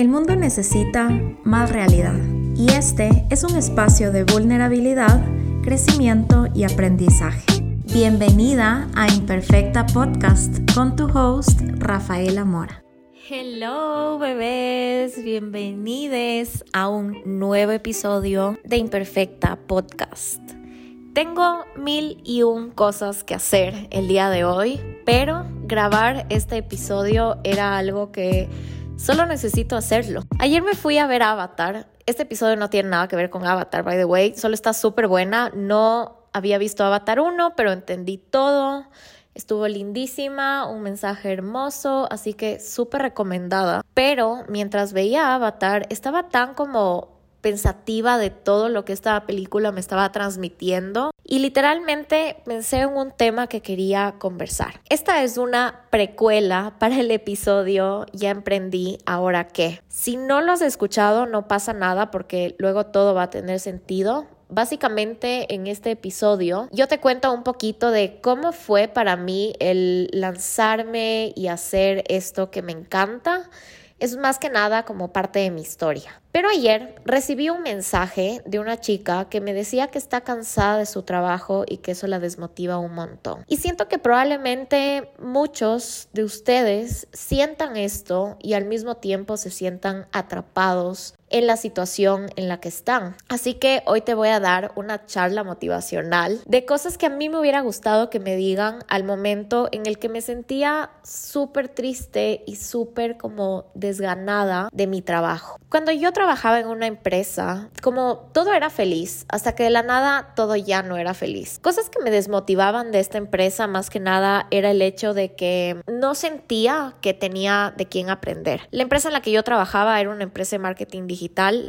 El mundo necesita más realidad y este es un espacio de vulnerabilidad, crecimiento y aprendizaje. Bienvenida a Imperfecta Podcast con tu host Rafaela Mora. Hello bebés, bienvenidos a un nuevo episodio de Imperfecta Podcast. Tengo mil y un cosas que hacer el día de hoy, pero grabar este episodio era algo que Solo necesito hacerlo. Ayer me fui a ver Avatar. Este episodio no tiene nada que ver con Avatar, by the way. Solo está súper buena. No había visto Avatar 1, pero entendí todo. Estuvo lindísima, un mensaje hermoso, así que súper recomendada. Pero mientras veía Avatar, estaba tan como pensativa de todo lo que esta película me estaba transmitiendo y literalmente pensé en un tema que quería conversar. Esta es una precuela para el episodio Ya emprendí, ahora qué. Si no lo has escuchado no pasa nada porque luego todo va a tener sentido. Básicamente en este episodio yo te cuento un poquito de cómo fue para mí el lanzarme y hacer esto que me encanta. Es más que nada como parte de mi historia. Pero ayer recibí un mensaje de una chica que me decía que está cansada de su trabajo y que eso la desmotiva un montón. Y siento que probablemente muchos de ustedes sientan esto y al mismo tiempo se sientan atrapados en la situación en la que están. Así que hoy te voy a dar una charla motivacional de cosas que a mí me hubiera gustado que me digan al momento en el que me sentía súper triste y súper como desganada de mi trabajo. Cuando yo trabajaba en una empresa, como todo era feliz, hasta que de la nada todo ya no era feliz. Cosas que me desmotivaban de esta empresa más que nada era el hecho de que no sentía que tenía de quién aprender. La empresa en la que yo trabajaba era una empresa de marketing digital,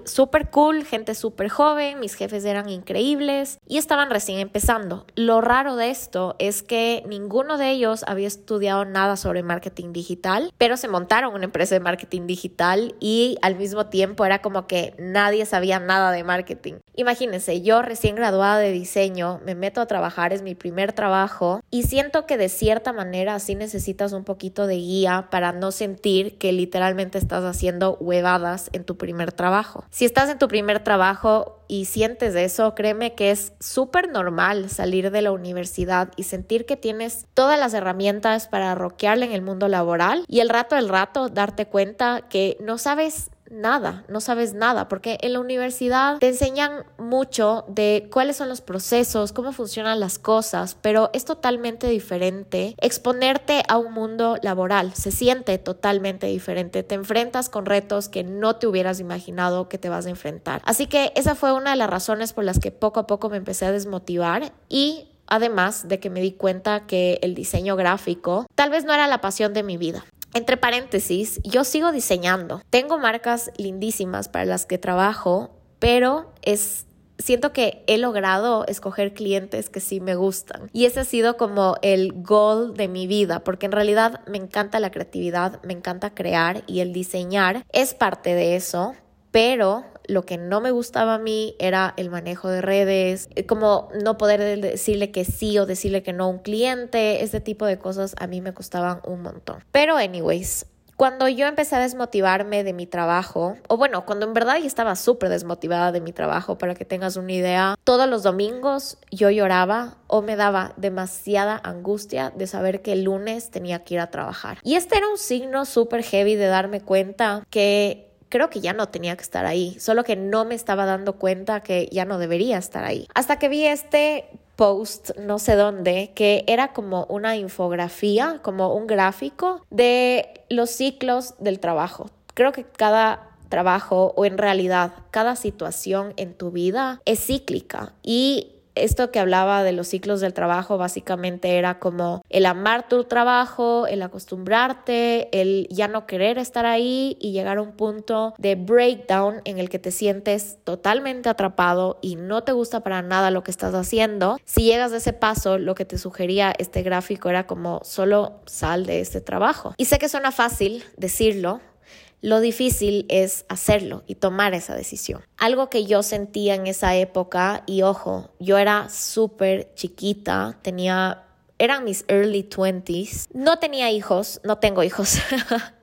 súper cool, gente súper joven, mis jefes eran increíbles y estaban recién empezando. Lo raro de esto es que ninguno de ellos había estudiado nada sobre marketing digital, pero se montaron una empresa de marketing digital y al mismo tiempo era como que nadie sabía nada de marketing. Imagínense, yo recién graduada de diseño, me meto a trabajar, es mi primer trabajo y siento que de cierta manera sí necesitas un poquito de guía para no sentir que literalmente estás haciendo huevadas en tu primer trabajo. Si estás en tu primer trabajo, y sientes eso, créeme que es súper normal salir de la universidad y sentir que tienes todas las herramientas para roquearle en el mundo laboral y el rato al rato darte cuenta que no sabes nada, no sabes nada, porque en la universidad te enseñan mucho de cuáles son los procesos, cómo funcionan las cosas, pero es totalmente diferente exponerte a un mundo laboral, se siente totalmente diferente, te enfrentas con retos que no te hubieras imaginado que te vas a enfrentar. Así que esa fue una de las razones por las que poco a poco me empecé a desmotivar y además de que me di cuenta que el diseño gráfico tal vez no era la pasión de mi vida. Entre paréntesis, yo sigo diseñando. Tengo marcas lindísimas para las que trabajo, pero es siento que he logrado escoger clientes que sí me gustan. Y ese ha sido como el goal de mi vida, porque en realidad me encanta la creatividad, me encanta crear y el diseñar es parte de eso, pero lo que no me gustaba a mí era el manejo de redes, eh, como no poder decirle que sí o decirle que no a un cliente, este tipo de cosas a mí me costaban un montón. Pero anyways, cuando yo empecé a desmotivarme de mi trabajo, o bueno, cuando en verdad ya estaba súper desmotivada de mi trabajo, para que tengas una idea, todos los domingos yo lloraba o me daba demasiada angustia de saber que el lunes tenía que ir a trabajar. Y este era un signo súper heavy de darme cuenta que creo que ya no tenía que estar ahí, solo que no me estaba dando cuenta que ya no debería estar ahí. Hasta que vi este post, no sé dónde, que era como una infografía, como un gráfico de los ciclos del trabajo. Creo que cada trabajo o en realidad cada situación en tu vida es cíclica y esto que hablaba de los ciclos del trabajo básicamente era como el amar tu trabajo, el acostumbrarte, el ya no querer estar ahí y llegar a un punto de breakdown en el que te sientes totalmente atrapado y no te gusta para nada lo que estás haciendo. Si llegas a ese paso, lo que te sugería este gráfico era como solo sal de este trabajo. Y sé que suena fácil decirlo, lo difícil es hacerlo y tomar esa decisión. Algo que yo sentía en esa época, y ojo, yo era súper chiquita, tenía, eran mis early 20s, no tenía hijos, no tengo hijos.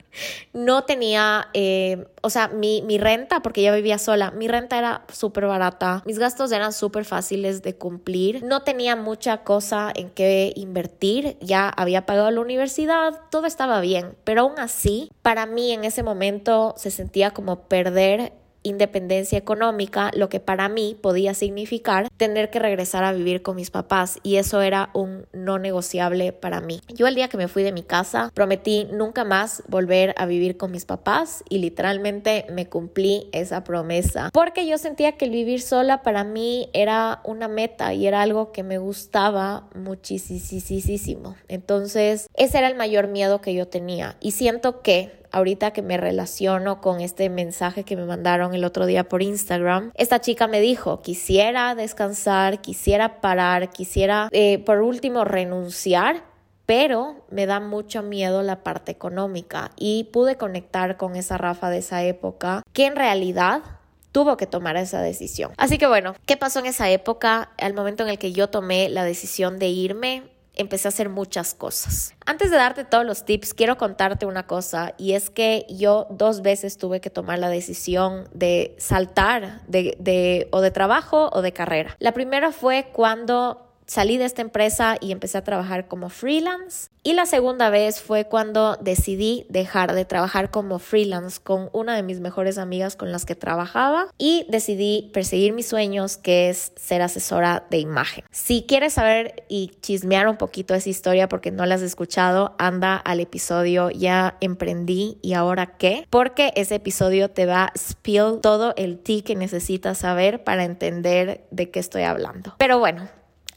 no tenía, eh, o sea, mi, mi, renta, porque ya vivía sola, mi renta era súper barata, mis gastos eran súper fáciles de cumplir, no tenía mucha cosa en que invertir, ya había pagado la universidad, todo estaba bien, pero aún así, para mí en ese momento se sentía como perder independencia económica, lo que para mí podía significar tener que regresar a vivir con mis papás y eso era un no negociable para mí. Yo el día que me fui de mi casa prometí nunca más volver a vivir con mis papás y literalmente me cumplí esa promesa porque yo sentía que el vivir sola para mí era una meta y era algo que me gustaba muchísimo. Entonces ese era el mayor miedo que yo tenía y siento que ahorita que me relaciono con este mensaje que me mandaron el otro día por Instagram, esta chica me dijo, quisiera descansar, quisiera parar, quisiera eh, por último renunciar, pero me da mucho miedo la parte económica y pude conectar con esa Rafa de esa época que en realidad tuvo que tomar esa decisión. Así que bueno, ¿qué pasó en esa época? Al momento en el que yo tomé la decisión de irme, empecé a hacer muchas cosas. Antes de darte todos los tips, quiero contarte una cosa y es que yo dos veces tuve que tomar la decisión de saltar de, de o de trabajo o de carrera. La primera fue cuando salí de esta empresa y empecé a trabajar como freelance. Y la segunda vez fue cuando decidí dejar de trabajar como freelance con una de mis mejores amigas con las que trabajaba y decidí perseguir mis sueños, que es ser asesora de imagen. Si quieres saber y chismear un poquito esa historia porque no la has escuchado, anda al episodio Ya emprendí y ahora qué, porque ese episodio te va a spill todo el ti que necesitas saber para entender de qué estoy hablando. Pero bueno,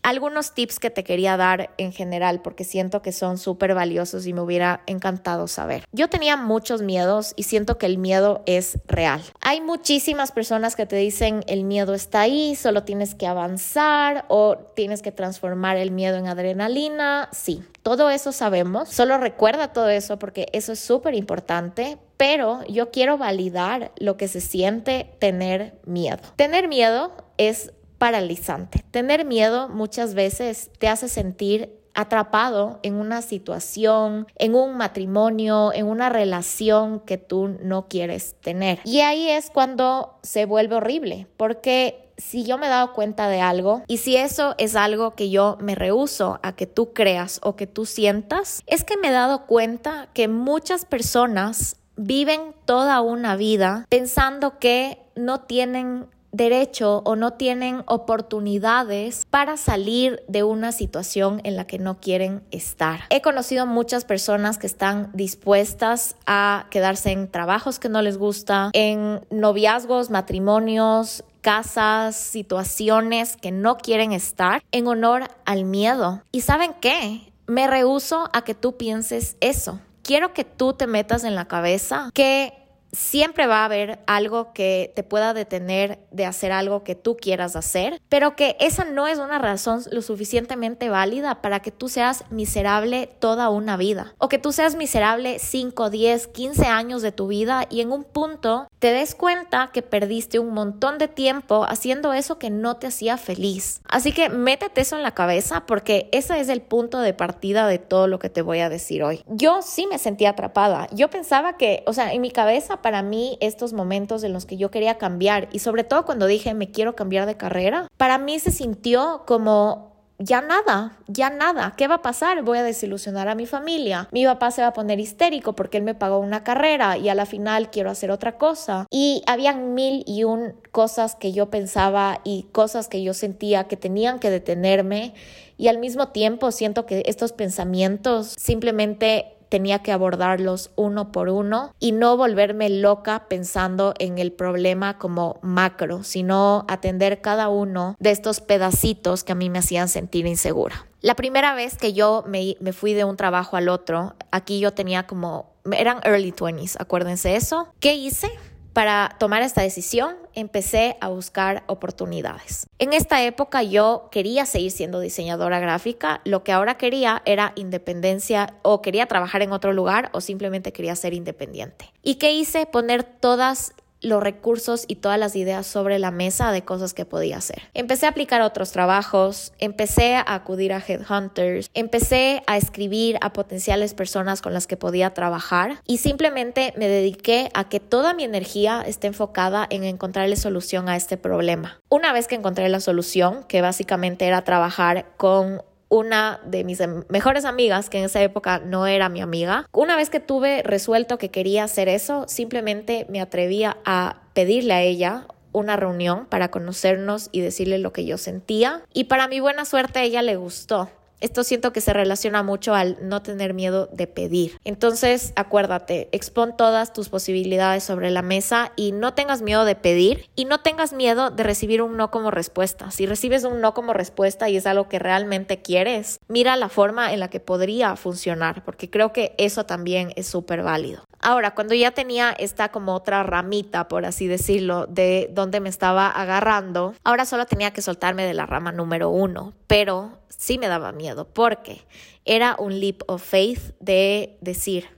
algunos tips que te quería dar en general porque siento que son súper valiosos y me hubiera encantado saber. Yo tenía muchos miedos y siento que el miedo es real. Hay muchísimas personas que te dicen el miedo está ahí, solo tienes que avanzar o tienes que transformar el miedo en adrenalina. Sí, todo eso sabemos. Solo recuerda todo eso porque eso es súper importante. Pero yo quiero validar lo que se siente tener miedo. Tener miedo es paralizante. Tener miedo muchas veces te hace sentir atrapado en una situación, en un matrimonio, en una relación que tú no quieres tener. Y ahí es cuando se vuelve horrible, porque si yo me he dado cuenta de algo y si eso es algo que yo me rehuso a que tú creas o que tú sientas, es que me he dado cuenta que muchas personas viven toda una vida pensando que no tienen derecho o no tienen oportunidades para salir de una situación en la que no quieren estar. He conocido muchas personas que están dispuestas a quedarse en trabajos que no les gusta, en noviazgos, matrimonios, casas, situaciones que no quieren estar en honor al miedo. ¿Y saben qué? Me rehuso a que tú pienses eso. Quiero que tú te metas en la cabeza que siempre va a haber algo que te pueda detener de hacer algo que tú quieras hacer, pero que esa no es una razón lo suficientemente válida para que tú seas miserable toda una vida o que tú seas miserable 5, 10, 15 años de tu vida y en un punto te des cuenta que perdiste un montón de tiempo haciendo eso que no te hacía feliz. Así que métete eso en la cabeza porque ese es el punto de partida de todo lo que te voy a decir hoy. Yo sí me sentía atrapada. Yo pensaba que, o sea, en mi cabeza para mí estos momentos en los que yo quería cambiar y sobre todo cuando dije me quiero cambiar de carrera, para mí se sintió como ya nada, ya nada. ¿Qué va a pasar? Voy a desilusionar a mi familia. Mi papá se va a poner histérico porque él me pagó una carrera y a la final quiero hacer otra cosa. Y habían mil y un cosas que yo pensaba y cosas que yo sentía que tenían que detenerme y al mismo tiempo siento que estos pensamientos simplemente tenía que abordarlos uno por uno y no volverme loca pensando en el problema como macro, sino atender cada uno de estos pedacitos que a mí me hacían sentir insegura. La primera vez que yo me, fui de un trabajo al otro, aquí yo tenía como, eran early 20s, acuérdense eso. ¿Qué hice? Para tomar esta decisión empecé a buscar oportunidades. En esta época yo quería seguir siendo diseñadora gráfica, lo que ahora quería era independencia o quería trabajar en otro lugar o simplemente quería ser independiente. ¿Y qué hice? Poner todas los recursos y todas las ideas sobre la mesa de cosas que podía hacer. Empecé a aplicar otros trabajos, empecé a acudir a headhunters, empecé a escribir a potenciales personas con las que podía trabajar y simplemente me dediqué a que toda mi energía esté enfocada en encontrarle solución a este problema. Una vez que encontré la solución, que básicamente era trabajar con una de mis em, mejores amigas, que en esa época no era mi amiga, una vez que tuve resuelto que quería hacer eso, simplemente me atrevía a pedirle a ella una reunión para conocernos y decirle lo que yo sentía. Y para mi buena suerte ella le gustó. Esto siento que se relaciona mucho al no tener miedo de pedir. Entonces, acuérdate, expon todas tus posibilidades sobre la mesa y no tengas miedo de pedir y no tengas miedo de recibir un no como respuesta. Si recibes un no como respuesta y es algo que realmente quieres, mira la forma en la que podría funcionar, porque creo que eso también es súper válido. Ahora, cuando ya tenía esta como otra ramita, por así decirlo, de donde me estaba agarrando, ahora solo tenía que soltarme de la rama número uno, pero sí me daba miedo porque era un leap of faith de decir,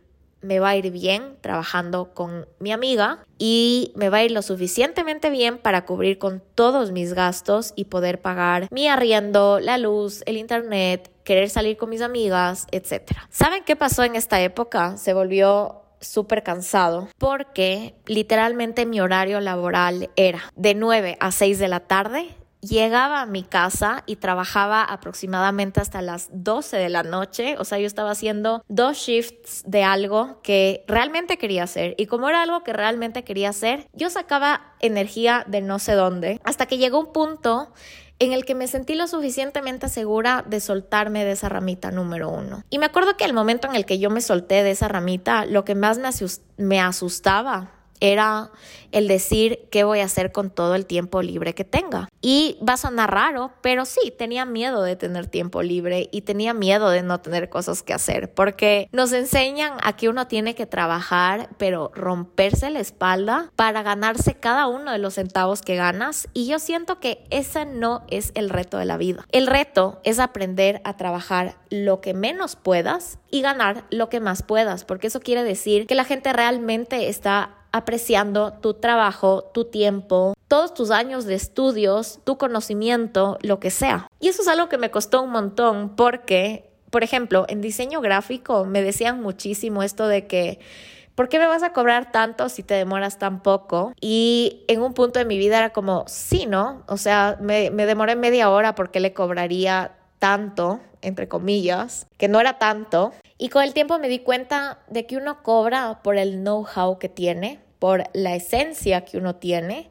me va a ir bien trabajando con mi amiga y me va a ir lo suficientemente bien para cubrir con todos mis gastos y poder pagar mi arriendo, la luz, el internet, querer salir con mis amigas, etc. ¿Saben qué pasó en esta época? Se volvió súper cansado porque literalmente mi horario laboral era de 9 a 6 de la tarde llegaba a mi casa y trabajaba aproximadamente hasta las 12 de la noche. O sea, yo estaba haciendo dos shifts de algo que realmente quería hacer. Y como era algo que realmente quería hacer, yo sacaba energía de no sé dónde. Hasta que llegó un punto en el que me sentí lo suficientemente segura de soltarme de esa ramita número uno. Y me acuerdo que el momento en el que yo me solté de esa ramita, lo que más me, me asustaba era el decir qué voy a hacer con todo el tiempo libre que tenga. Y va a sonar raro, pero sí, tenía miedo de tener tiempo libre y tenía miedo de no tener cosas que hacer, porque nos enseñan a que uno tiene que trabajar, pero romperse la espalda para ganarse cada uno de los centavos que ganas. Y yo siento que ese no es el reto de la vida. El reto es aprender a trabajar lo que menos puedas y ganar lo que más puedas, porque eso quiere decir que la gente realmente está apreciando tu trabajo, tu tiempo, todos tus años de estudios, tu conocimiento, lo que sea. Y eso es algo que me costó un montón porque, por ejemplo, en diseño gráfico me decían muchísimo esto de que ¿por qué me vas a cobrar tanto si te demoras tan poco? Y en un punto de mi vida era como, sí, ¿no? O sea, me, me demoré media hora porque le cobraría tanto, entre comillas, que no era tanto. Y con el tiempo me di cuenta de que uno cobra por el know-how que tiene, por la esencia que uno tiene,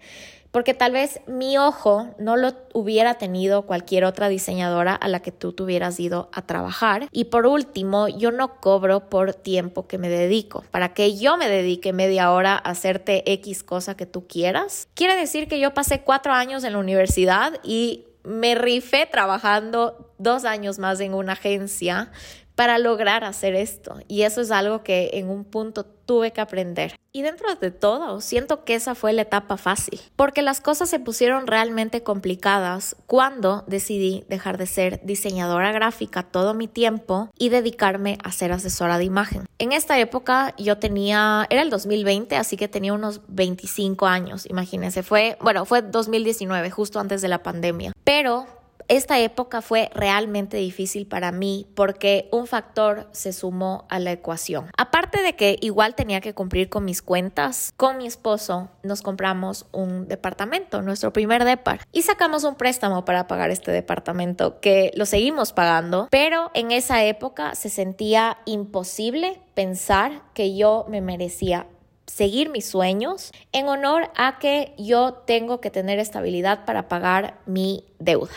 porque tal vez mi ojo no lo hubiera tenido cualquier otra diseñadora a la que tú tuvieras ido a trabajar. Y por último, yo no cobro por tiempo que me dedico. Para que yo me dedique media hora a hacerte X cosa que tú quieras, quiere decir que yo pasé cuatro años en la universidad y me rifé trabajando dos años más en una agencia para lograr hacer esto. Y eso es algo que en un punto tuve que aprender. Y dentro de todo, siento que esa fue la etapa fácil, porque las cosas se pusieron realmente complicadas cuando decidí dejar de ser diseñadora gráfica todo mi tiempo y dedicarme a ser asesora de imagen. En esta época yo tenía, era el 2020, así que tenía unos 25 años, imagínense, fue, bueno, fue 2019, justo antes de la pandemia, pero esta época fue realmente difícil para mí porque un factor se sumó a la ecuación. Aparte de que igual tenía que cumplir con mis cuentas, con mi esposo nos compramos un departamento, nuestro primer depar, y sacamos un préstamo para pagar este departamento que lo seguimos pagando, pero en esa época se sentía imposible pensar que yo me merecía seguir mis sueños en honor a que yo tengo que tener estabilidad para pagar mi deuda.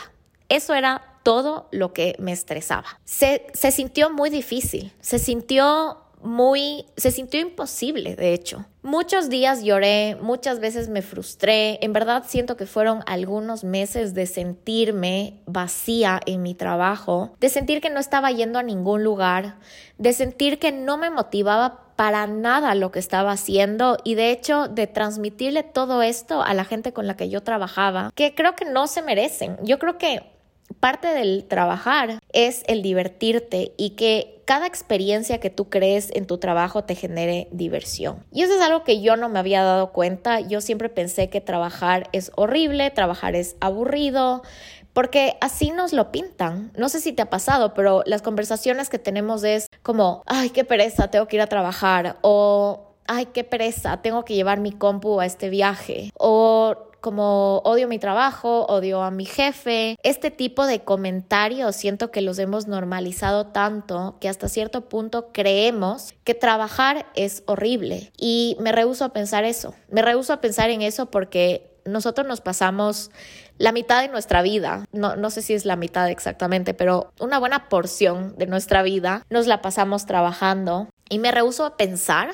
Eso era todo lo que me estresaba. Se, se sintió muy difícil, se sintió muy, se sintió imposible, de hecho. Muchos días lloré, muchas veces me frustré, en verdad siento que fueron algunos meses de sentirme vacía en mi trabajo, de sentir que no estaba yendo a ningún lugar, de sentir que no me motivaba para nada lo que estaba haciendo y de hecho de transmitirle todo esto a la gente con la que yo trabajaba, que creo que no se merecen. Yo creo que parte del trabajar es el divertirte y que cada experiencia que tú crees en tu trabajo te genere diversión. Y eso es algo que yo no me había dado cuenta. Yo siempre pensé que trabajar es horrible, trabajar es aburrido, porque así nos lo pintan. No sé si te ha pasado, pero las conversaciones que tenemos es como, ay, qué pereza, tengo que ir a trabajar, o ay, qué pereza, tengo que llevar mi compu a este viaje, o como odio mi trabajo, odio a mi jefe. Este tipo de comentarios siento que los hemos normalizado tanto que hasta cierto punto creemos que trabajar es horrible. Y me rehuso a pensar eso. Me rehuso a pensar en eso porque nosotros nos pasamos la mitad de nuestra vida, no, no sé si es la mitad exactamente, pero una buena porción de nuestra vida nos la pasamos trabajando y me rehuso a pensar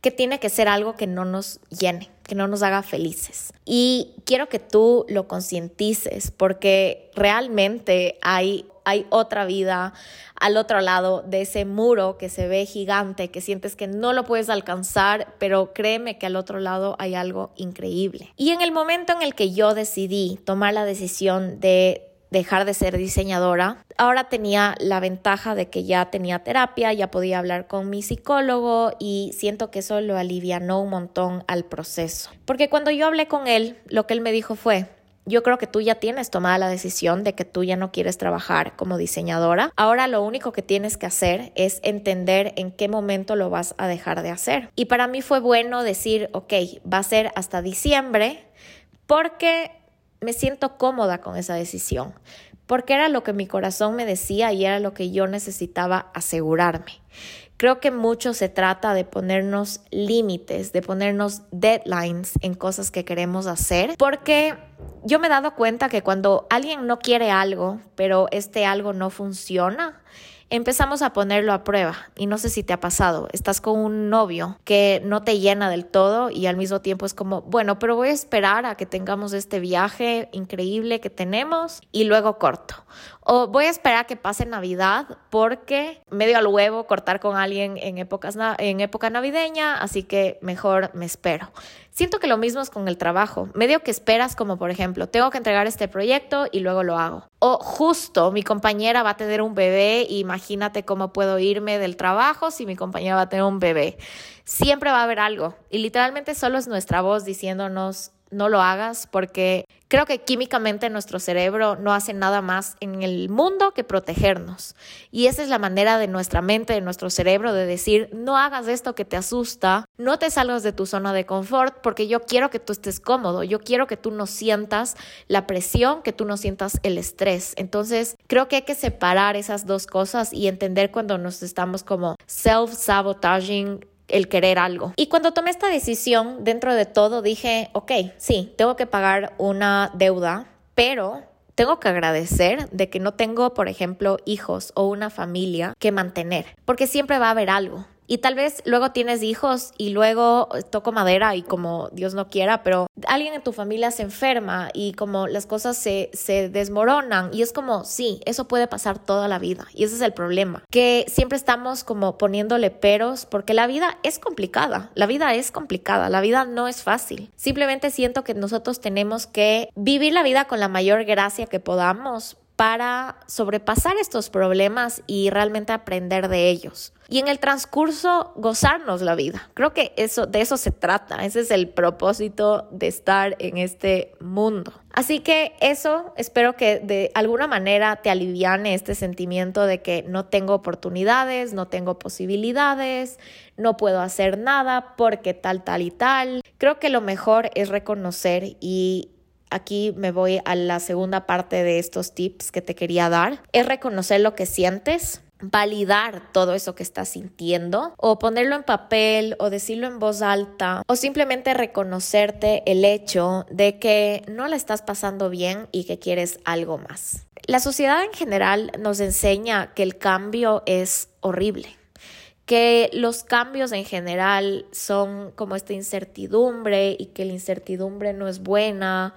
que tiene que ser algo que no nos llene, que no nos haga felices. Y quiero que tú lo concientices porque realmente hay hay otra vida al otro lado de ese muro que se ve gigante, que sientes que no lo puedes alcanzar, pero créeme que al otro lado hay algo increíble. Y en el momento en el que yo decidí tomar la decisión de dejar de ser diseñadora. Ahora tenía la ventaja de que ya tenía terapia, ya podía hablar con mi psicólogo y siento que eso lo alivianó un montón al proceso. Porque cuando yo hablé con él, lo que él me dijo fue, yo creo que tú ya tienes tomada la decisión de que tú ya no quieres trabajar como diseñadora. Ahora lo único que tienes que hacer es entender en qué momento lo vas a dejar de hacer. Y para mí fue bueno decir, ok, va a ser hasta diciembre porque me siento cómoda con esa decisión, porque era lo que mi corazón me decía y era lo que yo necesitaba asegurarme. Creo que mucho se trata de ponernos límites, de ponernos deadlines en cosas que queremos hacer, porque yo me he dado cuenta que cuando alguien no quiere algo, pero este algo no funciona, empezamos a ponerlo a prueba. Y no sé si te ha pasado, estás con un novio que no te llena del todo y al mismo tiempo es como, bueno, pero voy a esperar a que tengamos este viaje increíble que tenemos y luego corto. O voy a esperar a que pase Navidad porque medio al huevo cortar con alguien en, en época navideña, así que mejor me espero. Siento que lo mismo es con el trabajo. Medio que esperas como, por ejemplo, tengo que entregar este proyecto y luego lo hago. O justo mi compañera va a tener un bebé imagínate cómo puedo irme del trabajo si mi compañera va a tener un bebé. Siempre va a haber algo. Y literalmente solo es nuestra voz diciéndonos, no lo hagas porque creo que químicamente nuestro cerebro no hace nada más en el mundo que protegernos. Y esa es la manera de nuestra mente, de nuestro cerebro, de decir, no hagas esto que te asusta, no te salgas de tu zona de confort porque yo quiero que tú estés cómodo, yo quiero que tú no sientas la presión, que tú no sientas el estrés. Entonces, creo que hay que separar esas dos cosas y entender cuando nos estamos como self-sabotaging el querer algo. Y cuando tomé esta decisión, dentro de todo dije, ok, sí, tengo que pagar una deuda, pero tengo que agradecer de que no tengo, por ejemplo, hijos o una familia que mantener, porque siempre va a haber algo. Y tal vez luego tienes hijos y luego toco madera y como Dios no quiera, pero alguien en tu familia se enferma y como las cosas se, se desmoronan y es como, sí, eso puede pasar toda la vida y ese es el problema, que siempre estamos como poniéndole peros porque la vida es complicada, la vida es complicada, la vida no es fácil. Simplemente siento que nosotros tenemos que vivir la vida con la mayor gracia que podamos para sobrepasar estos problemas y realmente aprender de ellos. Y en el transcurso gozarnos la vida. Creo que eso de eso se trata, ese es el propósito de estar en este mundo. Así que eso espero que de alguna manera te aliviane este sentimiento de que no tengo oportunidades, no tengo posibilidades, no puedo hacer nada porque tal tal y tal. Creo que lo mejor es reconocer y aquí me voy a la segunda parte de estos tips que te quería dar, es reconocer lo que sientes, validar todo eso que estás sintiendo o ponerlo en papel o decirlo en voz alta o simplemente reconocerte el hecho de que no la estás pasando bien y que quieres algo más. La sociedad en general nos enseña que el cambio es horrible que los cambios en general son como esta incertidumbre y que la incertidumbre no es buena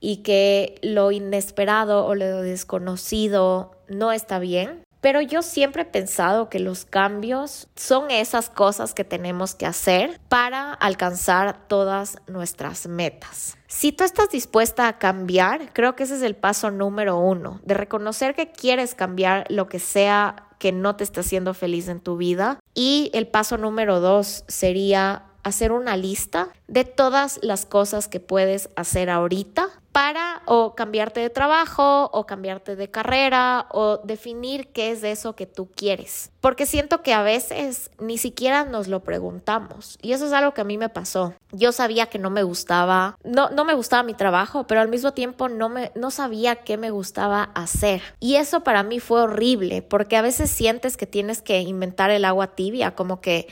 y que lo inesperado o lo desconocido no está bien. pero yo siempre he pensado que los cambios son esas cosas que tenemos que hacer para alcanzar todas nuestras metas. Si tú estás dispuesta a cambiar, creo que ese es el paso número uno, de reconocer que quieres cambiar lo que sea que no te está haciendo feliz en tu vida. Y el paso número dos sería hacer una lista de todas las cosas que puedes hacer ahorita para o cambiarte de trabajo o cambiarte de carrera o definir qué es eso que tú quieres. Porque siento que a veces ni siquiera nos lo preguntamos y eso es algo que a mí me pasó. Yo sabía que no me gustaba, no, no me gustaba mi trabajo, pero al mismo tiempo no, me, no sabía qué me gustaba hacer. Y eso para mí fue horrible porque a veces sientes que tienes que inventar el agua tibia, como que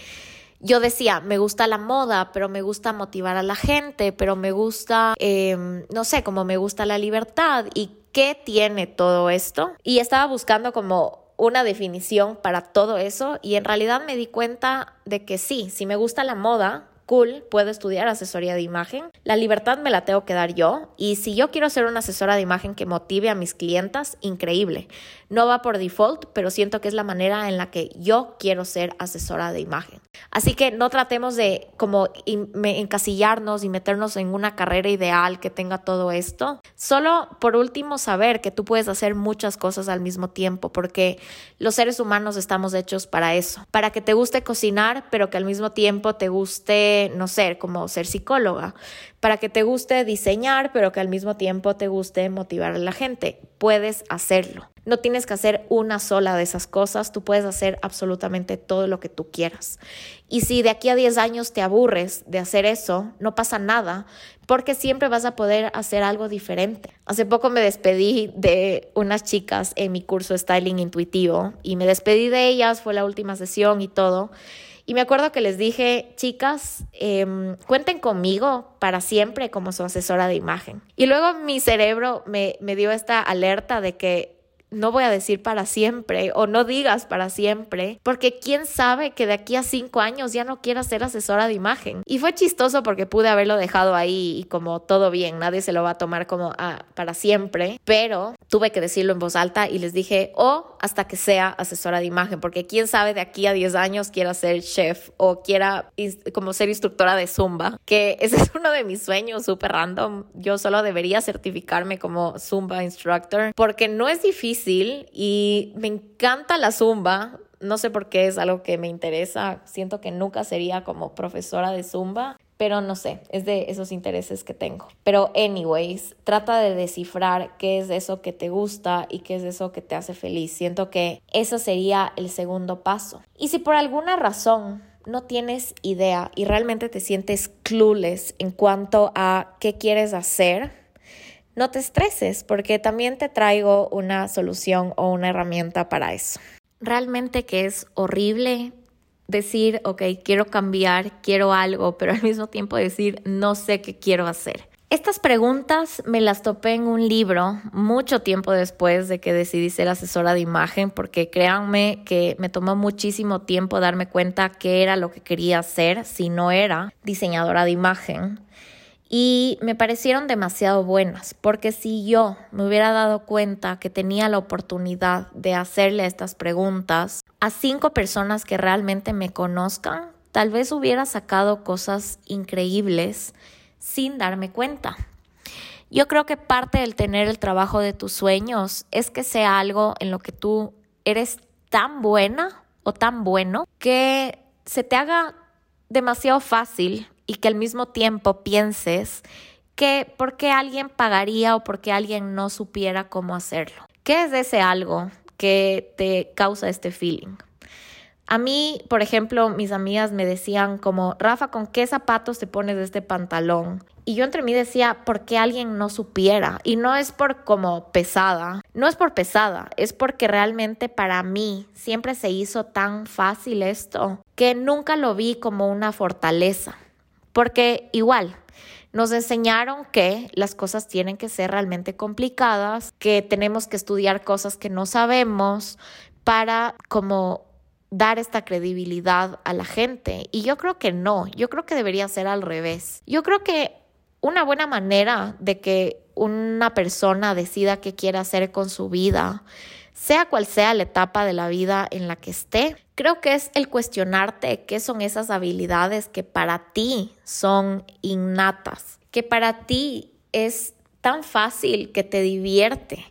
yo decía, me gusta la moda, pero me gusta motivar a la gente, pero me gusta, em, no sé, como me gusta la libertad. ¿Y qué tiene todo esto? Y estaba buscando como una definición para todo eso y en realidad me di cuenta de que sí, si me gusta la moda, cool, puedo estudiar asesoría de imagen. La libertad me la tengo que dar yo y si yo quiero ser una asesora de imagen que motive a mis clientas, increíble. No va por default, pero siento que es la manera en la que yo quiero ser asesora de imagen. Así que no tratemos de como encasillarnos y meternos en una carrera ideal que tenga todo esto. Solo por último saber que tú puedes hacer muchas cosas al mismo tiempo porque los seres humanos estamos hechos para eso. Para que te guste cocinar, pero que al mismo tiempo te guste, no sé, como ser psicóloga. Para que te guste diseñar, pero que al mismo tiempo te guste motivar a la gente. Puedes hacerlo. No tienes que hacer una sola de esas cosas, tú puedes hacer absolutamente todo lo que tú quieras. Y si de aquí a 10 años te aburres de hacer eso, no pasa nada, porque siempre vas a poder hacer algo diferente. Hace poco me despedí de unas chicas en mi curso Styling Intuitivo y me despedí de ellas, fue la última sesión y todo. Y me acuerdo que les dije, chicas, em, cuenten conmigo para siempre como su asesora de imagen. Y luego mi cerebro me, me dio esta alerta de que no voy a decir para siempre o no digas para siempre, porque quién sabe que de aquí a cinco años ya no quiera ser asesora de imagen. Y fue chistoso porque pude haberlo dejado ahí y como todo bien, nadie se lo va a tomar como ah, para siempre, pero tuve que decirlo en voz alta y les dije, o oh, hasta que sea asesora de imagen, porque quién sabe de aquí a 10 años quiera ser chef o quiera como ser instructora de Zumba, que ese es uno de mis sueños súper random. Yo solo debería certificarme como Zumba instructor porque no es difícil y me encanta la zumba. No sé por qué es algo que me interesa. Siento que nunca sería como profesora de zumba, pero no sé, es de esos intereses que tengo. Pero anyways, trata de descifrar qué es eso que te gusta y qué es eso que te hace feliz. Siento que eso sería el segundo paso. Y si por alguna razón no tienes idea y realmente te sientes clueless en cuanto a qué quieres hacer, no te estreses porque también te traigo una solución o una herramienta para eso. Realmente que es horrible decir, ok, quiero cambiar, quiero algo, pero al mismo tiempo decir, no sé qué quiero hacer. Estas preguntas me las topé en un libro mucho tiempo después de que decidí ser asesora de imagen, porque créanme que me tomó muchísimo tiempo darme cuenta qué era lo que quería hacer si no era diseñadora de imagen y me parecieron demasiado buenas, porque si yo me hubiera dado cuenta que tenía la oportunidad de hacerle estas preguntas a cinco personas que realmente me conozcan, tal vez hubiera sacado cosas increíbles sin darme cuenta. Yo creo que parte del tener el trabajo de tus sueños es que sea algo en lo que tú eres tan buena o tan bueno que se te haga demasiado fácil y que al mismo tiempo pienses que por qué alguien pagaría o por qué alguien no supiera cómo hacerlo. ¿Qué es ese algo que te causa este feeling? A mí, por ejemplo, mis amigas me decían como, Rafa, ¿con qué zapatos te pones este pantalón? Y yo entre mí decía, ¿por qué alguien no supiera? Y no es por como pesada, no es por pesada, es porque realmente para mí siempre se hizo tan fácil esto que nunca lo vi como una fortaleza. Porque igual, nos enseñaron que las cosas tienen que ser realmente complicadas, que tenemos que estudiar cosas que no sabemos para como dar esta credibilidad a la gente. Y yo creo que no, yo creo que debería ser al revés. Yo creo que una buena manera de que una persona decida qué quiere hacer con su vida sea cual sea la etapa de la vida en la que esté, creo que es el cuestionarte qué son esas habilidades que para ti son innatas, que para ti es tan fácil que te divierte,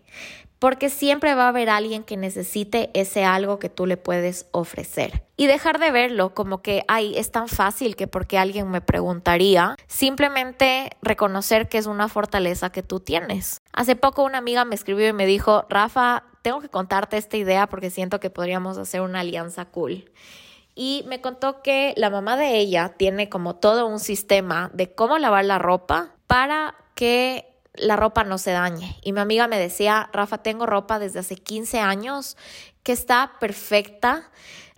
porque siempre va a haber alguien que necesite ese algo que tú le puedes ofrecer. Y dejar de verlo como que, ay, es tan fácil que porque alguien me preguntaría, simplemente reconocer que es una fortaleza que tú tienes. Hace poco una amiga me escribió y me dijo, Rafa, tengo que contarte esta idea porque siento que podríamos hacer una alianza cool y me contó que la mamá de ella tiene como todo un sistema de cómo lavar la ropa para que la ropa no se dañe. Y mi amiga me decía, Rafa, tengo ropa desde hace 15 años que está perfecta,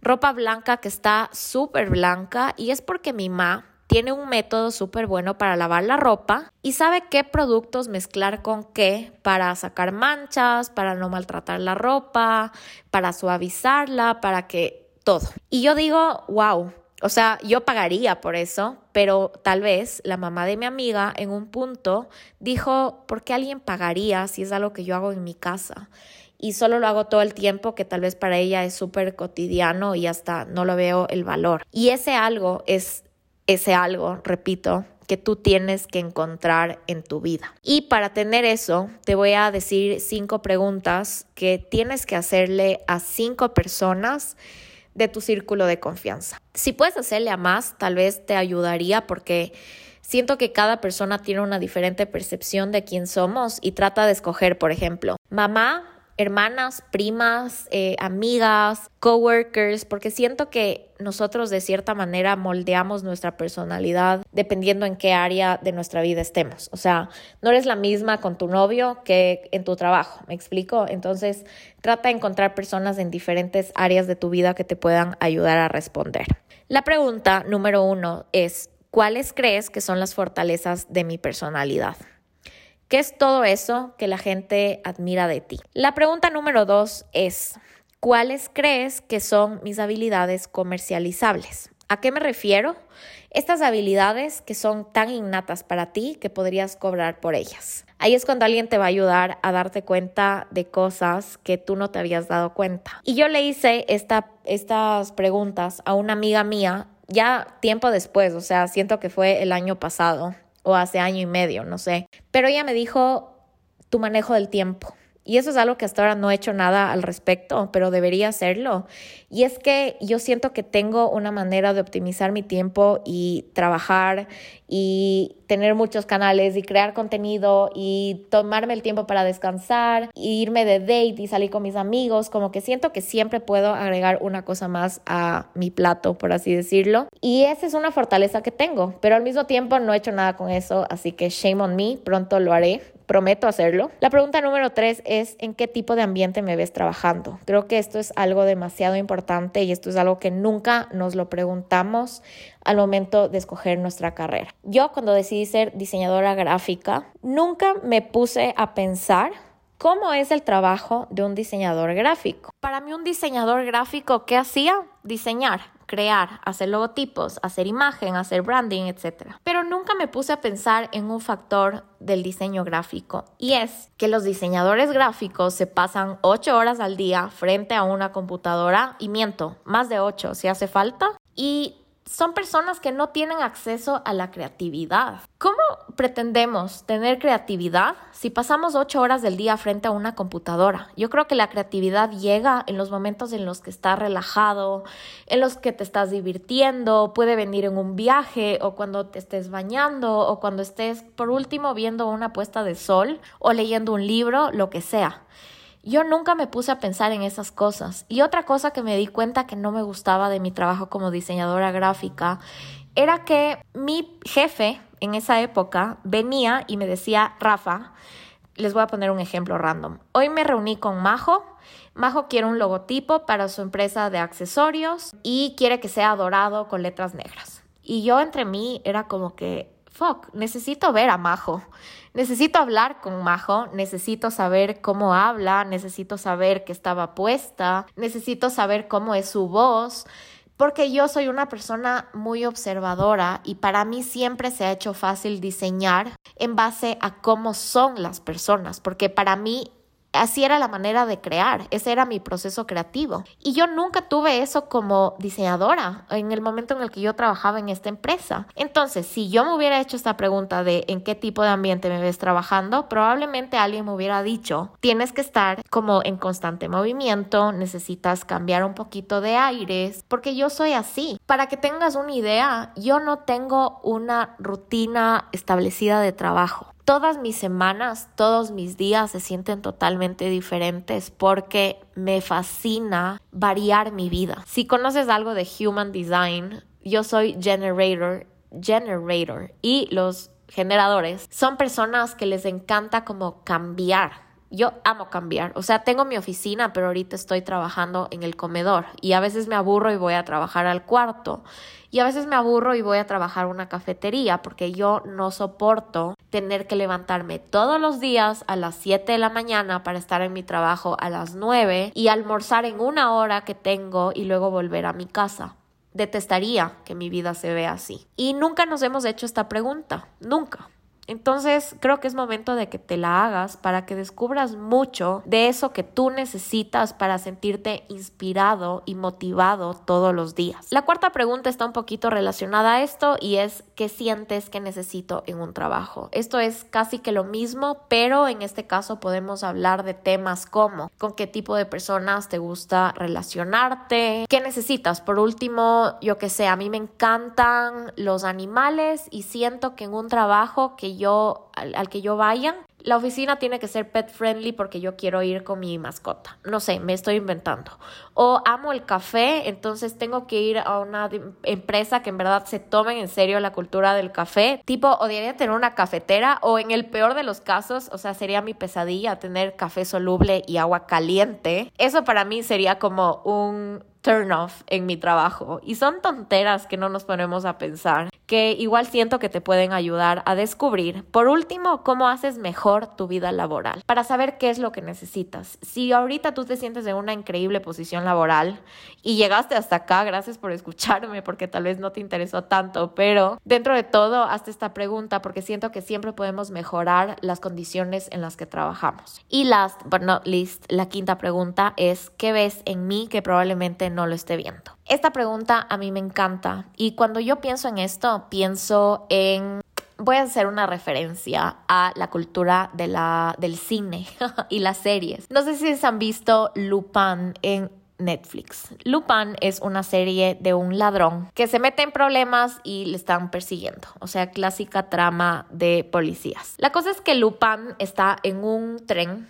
ropa blanca que está súper blanca y es porque mi mamá tiene un método súper bueno para lavar la ropa y sabe qué productos mezclar con qué para sacar manchas, para no maltratar la ropa, para suavizarla, para que todo. Y yo digo, wow, o sea, yo pagaría por eso, pero tal vez la mamá de mi amiga en un punto dijo, ¿por qué alguien pagaría si es algo que yo hago en mi casa? Y solo lo hago todo el tiempo, que tal vez para ella es súper cotidiano y hasta no lo veo el valor. Y ese algo es ese algo, repito, que tú tienes que encontrar en tu vida. Y para tener eso, te voy a decir cinco preguntas que tienes que hacerle a cinco personas de tu círculo de confianza. Si puedes hacerle a más, tal vez te ayudaría porque siento que cada persona tiene una diferente percepción de quién somos y trata de escoger, por ejemplo, mamá, hermanas, primas, eh, amigas, coworkers, porque siento que nosotros de cierta manera moldeamos nuestra personalidad dependiendo en qué área de nuestra vida estemos. O sea, no eres la misma con tu novio que en tu trabajo, ¿me explico? Entonces, trata de encontrar personas en diferentes áreas de tu vida que te puedan ayudar a responder. La pregunta número uno es, ¿cuáles crees que son las fortalezas de mi personalidad? ¿Qué es todo eso que la gente admira de ti? La pregunta número dos es, ¿cuáles crees que son mis habilidades comercializables? ¿A qué me refiero? Estas habilidades que son tan innatas para ti que podrías cobrar por ellas. Ahí es cuando alguien te va a ayudar a darte cuenta de cosas que tú no te habías dado cuenta. Y yo le hice esta, estas preguntas a una amiga mía ya tiempo después, o sea, siento que fue el año pasado o hace año y medio, no sé. Pero ella me dijo tu manejo del tiempo. Y eso es algo que hasta ahora no he hecho nada al respecto, pero debería hacerlo. Y es que yo siento que tengo una manera de optimizar mi tiempo y trabajar y tener muchos canales y crear contenido y tomarme el tiempo para descansar, y irme de date y salir con mis amigos, como que siento que siempre puedo agregar una cosa más a mi plato, por así decirlo. Y esa es una fortaleza que tengo, pero al mismo tiempo no he hecho nada con eso, así que shame on me, pronto lo haré prometo hacerlo. La pregunta número tres es, ¿en qué tipo de ambiente me ves trabajando? Creo que esto es algo demasiado importante y esto es algo que nunca nos lo preguntamos al momento de escoger nuestra carrera. Yo cuando decidí ser diseñadora gráfica, nunca me puse a pensar ¿Cómo es el trabajo de un diseñador gráfico? Para mí un diseñador gráfico, ¿qué hacía? Diseñar, crear, hacer logotipos, hacer imagen, hacer branding, etc. Pero nunca me puse a pensar en un factor del diseño gráfico y es que los diseñadores gráficos se pasan ocho horas al día frente a una computadora y miento, más de ocho si hace falta y son personas que no tienen acceso a la creatividad. ¿Cómo pretendemos tener creatividad si pasamos ocho horas del día frente a una computadora? Yo creo que la creatividad llega en los momentos en los que estás relajado, en los que te estás divirtiendo, puede venir en un viaje o cuando te estés bañando o cuando estés, por último, viendo una puesta de sol o leyendo un libro, lo que sea. Yo nunca me puse a pensar en esas cosas. Y otra cosa que me di cuenta que no me gustaba de mi trabajo como diseñadora gráfica era que mi jefe en esa época venía y me decía, Rafa, les voy a poner un ejemplo random. Hoy me reuní con Majo. Majo quiere un logotipo para su empresa de accesorios y quiere que sea dorado con letras negras. Y yo entre mí era como que, fuck, necesito ver a Majo. Necesito hablar con Majo, necesito saber cómo habla, necesito saber qué estaba puesta, necesito saber cómo es su voz, porque yo soy una persona muy observadora y para mí siempre se ha hecho fácil diseñar en base a cómo son las personas, porque para mí así era la manera de crear, ese era mi proceso creativo. Y yo nunca tuve eso como diseñadora en el momento en el que yo trabajaba en esta empresa. Entonces, si yo me hubiera hecho esta pregunta de en qué tipo de ambiente me ves trabajando, probablemente alguien me hubiera dicho, tienes que estar como en constante movimiento, necesitas cambiar un poquito de aires, porque yo soy así. Para que tengas una idea, yo no tengo una rutina establecida de trabajo todas mis semanas, todos mis días se sienten totalmente diferentes porque me fascina variar mi vida. Si conoces algo de Human Design, yo soy generator, generator y los generadores son personas que les encanta como cambiar yo amo cambiar. O sea, tengo mi oficina, pero ahorita estoy trabajando en el comedor y a veces me aburro y voy a trabajar al cuarto. Y a veces me aburro y voy a trabajar una cafetería porque yo no soporto tener que levantarme todos los días a las 7 de la mañana para estar en mi trabajo a las 9 y almorzar en una hora que tengo y luego volver a mi casa. Detestaría que mi vida se vea así. Y nunca nos hemos hecho esta pregunta, nunca. Entonces creo que es momento de que te la hagas para que descubras mucho de eso que tú necesitas para sentirte inspirado y motivado todos los días. La cuarta pregunta está un poquito relacionada a esto y es ¿qué sientes que necesito en un trabajo? Esto es casi que lo mismo, pero en este caso podemos hablar de temas como con qué tipo de personas te gusta relacionarte, qué necesitas. Por último, yo que sé, a mí me encantan los animales y siento que en un trabajo que yo, al, que yo vaya, la oficina tiene que ser pet friendly porque yo quiero ir con mi mascota. No sé, me estoy inventando. O amo el café, entonces tengo que ir a una empresa que en verdad se tome en serio la cultura del café. Tipo, odiaría tener una cafetera o en el peor de los casos, o sea, sería mi pesadilla tener café soluble y agua caliente. Eso para mí sería como un turn off en mi trabajo. Y son tonteras que no nos ponemos a pensar que igual siento que te pueden ayudar a descubrir, por último, cómo haces mejor tu vida laboral, para saber qué es lo que necesitas. Si ahorita tú te sientes en una increíble posición laboral y llegaste hasta acá, gracias por escucharme, porque tal vez no te interesó tanto, pero dentro de todo, hazte esta pregunta porque siento que siempre podemos mejorar las condiciones en las que trabajamos. Y last but not least, la quinta pregunta es, ¿qué ves en mí que probablemente no lo esté viendo? Esta pregunta a mí me encanta y cuando yo pienso en esto, pienso en voy a hacer una referencia a la cultura de la, del cine y las series. No sé si se han visto Lupin en Netflix. Lupin es una serie de un ladrón que se mete en problemas y le están persiguiendo. O sea, clásica trama de policías. La cosa es que Lupin está en un tren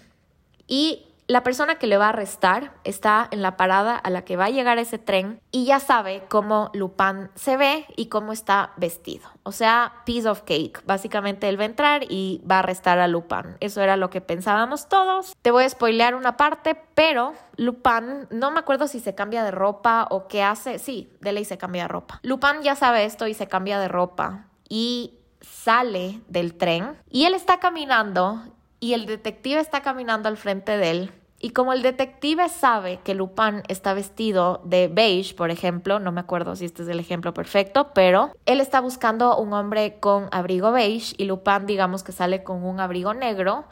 y la persona que le va a arrestar está en la parada a la que va a llegar ese tren y ya sabe cómo Lupin se ve y cómo está vestido. O sea, piece of cake. Básicamente él va a entrar y va a arrestar a Lupin. Eso era lo que pensábamos todos. Te voy a spoilear una parte, pero Lupin, no me acuerdo si se cambia de ropa o qué hace. Sí, de ley se cambia de ropa. Lupin ya sabe esto y se cambia de ropa y sale del tren y él está caminando y el detective está caminando al frente de él y como el detective sabe que Lupin está vestido de beige, por ejemplo, no me acuerdo si este es el ejemplo perfecto, pero él está buscando un hombre con abrigo beige y Lupin digamos que sale con un abrigo negro,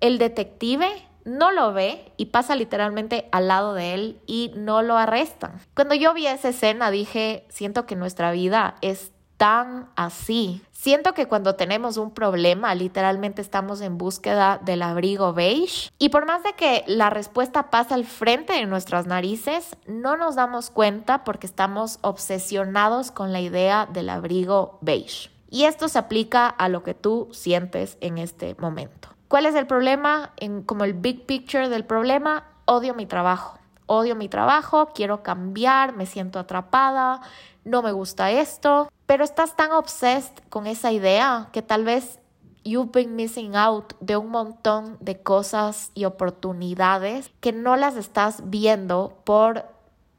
el detective no lo ve y pasa literalmente al lado de él y no lo arrestan. Cuando yo vi esa escena dije, siento que nuestra vida es tan así. Siento que cuando tenemos un problema, literalmente estamos en búsqueda del abrigo beige. Y por más de que la respuesta pasa al frente de nuestras narices, no nos damos cuenta porque estamos obsesionados con la idea del abrigo beige. Y esto se aplica a lo que tú sientes en este momento. ¿Cuál es el problema? En, como el big picture del problema, odio mi trabajo. Odio mi trabajo, quiero cambiar, me siento atrapada, no me gusta esto, pero estás tan obsessed con esa idea que tal vez you've been missing out de un montón de cosas y oportunidades que no las estás viendo por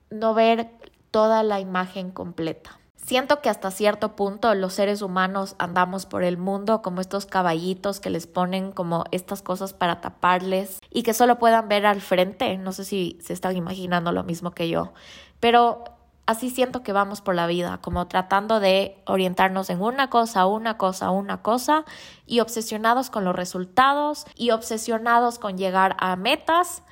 no ver toda la imagen completa. Siento que hasta cierto punto los seres humanos andamos por el mundo como estos caballitos que les ponen como estas cosas para taparles y que solo puedan ver al frente. No sé si se están imaginando lo mismo que yo. Pero así siento que vamos por la vida, como tratando de orientarnos en una cosa, una cosa, una cosa, y obsesionados con los resultados y obsesionados con llegar a metas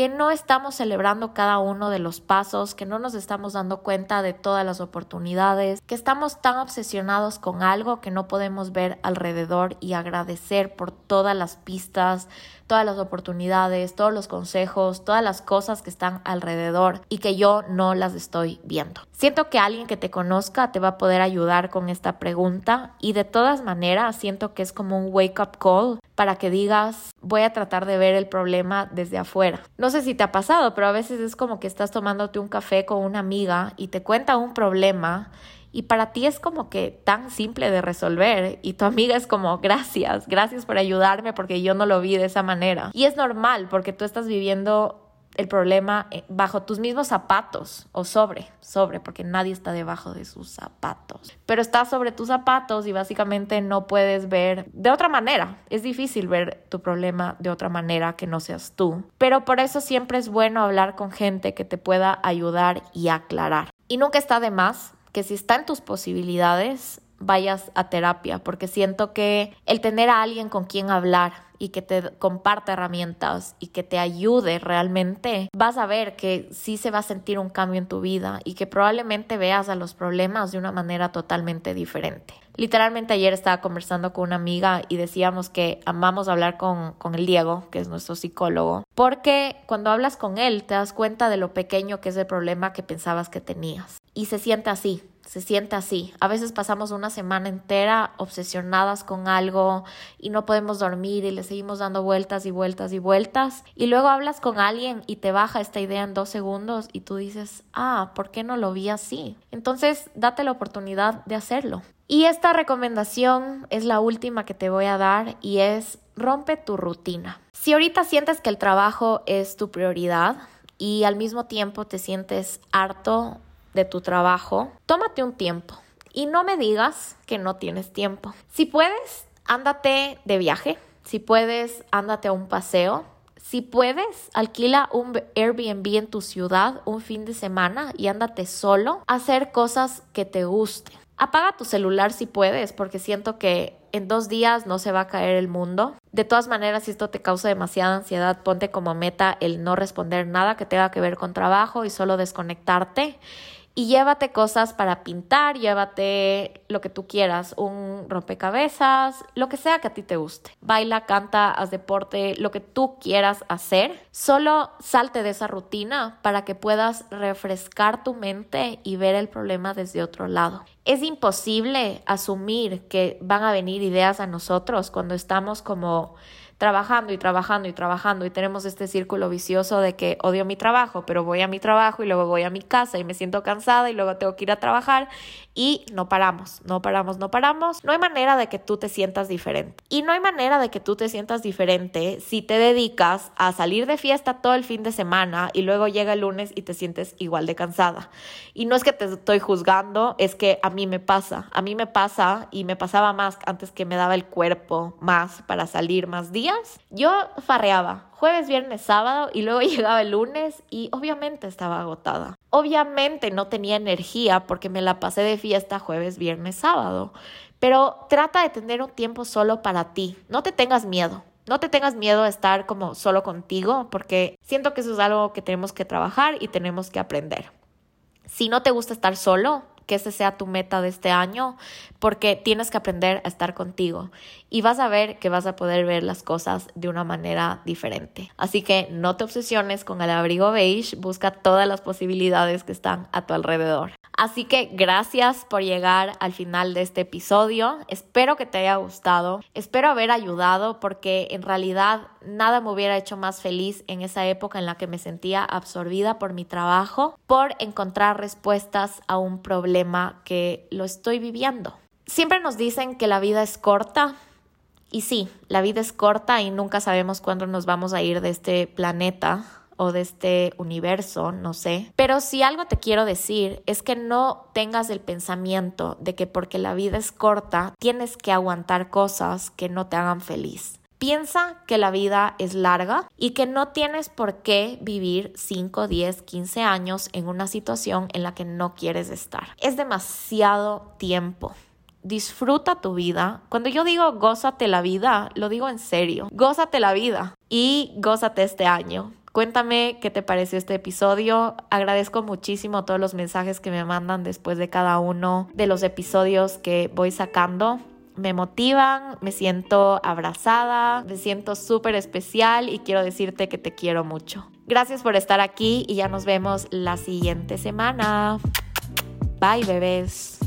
que no estamos celebrando cada uno de los pasos, que no nos estamos dando cuenta de todas las oportunidades, que estamos tan obsesionados con algo que no podemos ver alrededor y agradecer por todas las pistas, todas las oportunidades, todos los consejos, todas las cosas que están alrededor y que yo no las estoy viendo. Siento que alguien que te conozca te va a poder ayudar con esta pregunta y de todas maneras siento que es como un wake up call para que digas voy a tratar de ver el problema desde afuera. No sé si te ha pasado, pero a veces es como que estás tomándote un café con una amiga y te cuenta un problema y para ti es como que tan simple de resolver y tu amiga es como gracias, gracias por ayudarme porque yo no lo vi de esa manera. Y es normal porque tú estás viviendo el problema eh, bajo tus mismos zapatos o sobre, sobre, porque nadie está debajo de sus zapatos. Pero estás sobre tus zapatos y básicamente no puedes ver de otra manera. Es difícil ver tu problema de otra manera que no seas tú. Pero por eso siempre es bueno hablar con gente que te pueda ayudar y aclarar. Y nunca está de más que si está en tus posibilidades, vayas a terapia, porque siento que el tener a alguien con quien hablar y que te comparte herramientas y que te ayude realmente, vas a ver que sí se va a sentir un cambio en tu vida y que probablemente veas a los problemas de una manera totalmente diferente. Literalmente ayer estaba conversando con una amiga y decíamos que amamos hablar con, con el Diego, que es nuestro psicólogo, porque cuando hablas con él te das cuenta de lo pequeño que es el problema que pensabas que tenías. Y se siente así, se siente así. A veces pasamos una semana entera obsesionadas con algo y no podemos dormir y le seguimos dando vueltas y vueltas y vueltas. Y luego hablas con alguien y te baja esta idea en dos segundos y tú dices, ah, ¿por qué no lo vi así? Entonces, date la oportunidad de hacerlo. Y esta recomendación es la última que te voy a dar y es rompe tu rutina. Si ahorita sientes que el trabajo es tu prioridad y al mismo tiempo te sientes harto de tu trabajo, tómate un tiempo y no me digas que no tienes tiempo. Si puedes, ándate de viaje. Si puedes, ándate a un paseo. Si puedes, alquila un Airbnb en tu ciudad un fin de semana y ándate solo a hacer cosas que te gusten. Apaga tu celular si puedes, porque siento que en dos días no se va a caer el mundo. De todas maneras, si esto te causa demasiada ansiedad, ponte como meta el no responder nada que tenga que ver con trabajo y solo desconectarte y llévate cosas para pintar, llévate lo que tú quieras, un rompecabezas, lo que sea que a ti te guste. Baila, canta, haz deporte, lo que tú quieras hacer. Solo salte de esa rutina para que puedas refrescar tu mente y ver el problema desde otro lado. Es imposible asumir que van a venir ideas a nosotros cuando estamos como trabajando y trabajando y trabajando y tenemos este círculo vicioso de que odio mi trabajo, pero voy a mi trabajo y luego voy a mi casa y me siento cansada y luego tengo que ir a trabajar y no paramos, no paramos, no paramos. No hay manera de que tú te sientas diferente. Y no hay manera de que tú te sientas diferente si te dedicas a salir de fiesta todo el fin de semana y luego llega el lunes y te sientes igual de cansada. Y no es que te estoy juzgando, es que a mí me pasa, a mí me pasa y me pasaba más antes que me daba el cuerpo más para salir más días yo farreaba jueves, viernes, sábado y luego llegaba el lunes y obviamente estaba agotada. Obviamente no tenía energía porque me la pasé de fiesta jueves, viernes, sábado. Pero trata de tener un tiempo solo para ti. No te tengas miedo. No te tengas miedo a estar como solo contigo porque siento que eso es algo que tenemos que trabajar y tenemos que aprender. Si no te gusta estar solo, que ese sea tu meta de este año, porque tienes que aprender a estar contigo y vas a ver que vas a poder ver las cosas de una manera diferente. Así que no te obsesiones con el abrigo beige, busca todas las posibilidades que están a tu alrededor. Así que gracias por llegar al final de este episodio. Espero que te haya gustado. Espero haber ayudado porque en realidad nada me hubiera hecho más feliz en esa época en la que me sentía absorbida por mi trabajo, por encontrar respuestas a un problema que lo estoy viviendo. Siempre nos dicen que la vida es corta. Y sí, la vida es corta y nunca sabemos cuándo nos vamos a ir de este planeta o de este universo, no sé. Pero si algo te quiero decir es que no tengas el pensamiento de que porque la vida es corta tienes que aguantar cosas que no te hagan feliz. Piensa que la vida es larga y que no tienes por qué vivir 5, 10, 15 años en una situación en la que no quieres estar. Es demasiado tiempo. Disfruta tu vida. Cuando yo digo gózate la vida, lo digo en serio. Gózate la vida y gózate este año. Cuéntame qué te pareció este episodio. Agradezco muchísimo todos los mensajes que me mandan después de cada uno de los episodios que voy sacando. Me motivan, me siento abrazada, me siento súper especial y quiero decirte que te quiero mucho. Gracias por estar aquí y ya nos vemos la siguiente semana. Bye bebés.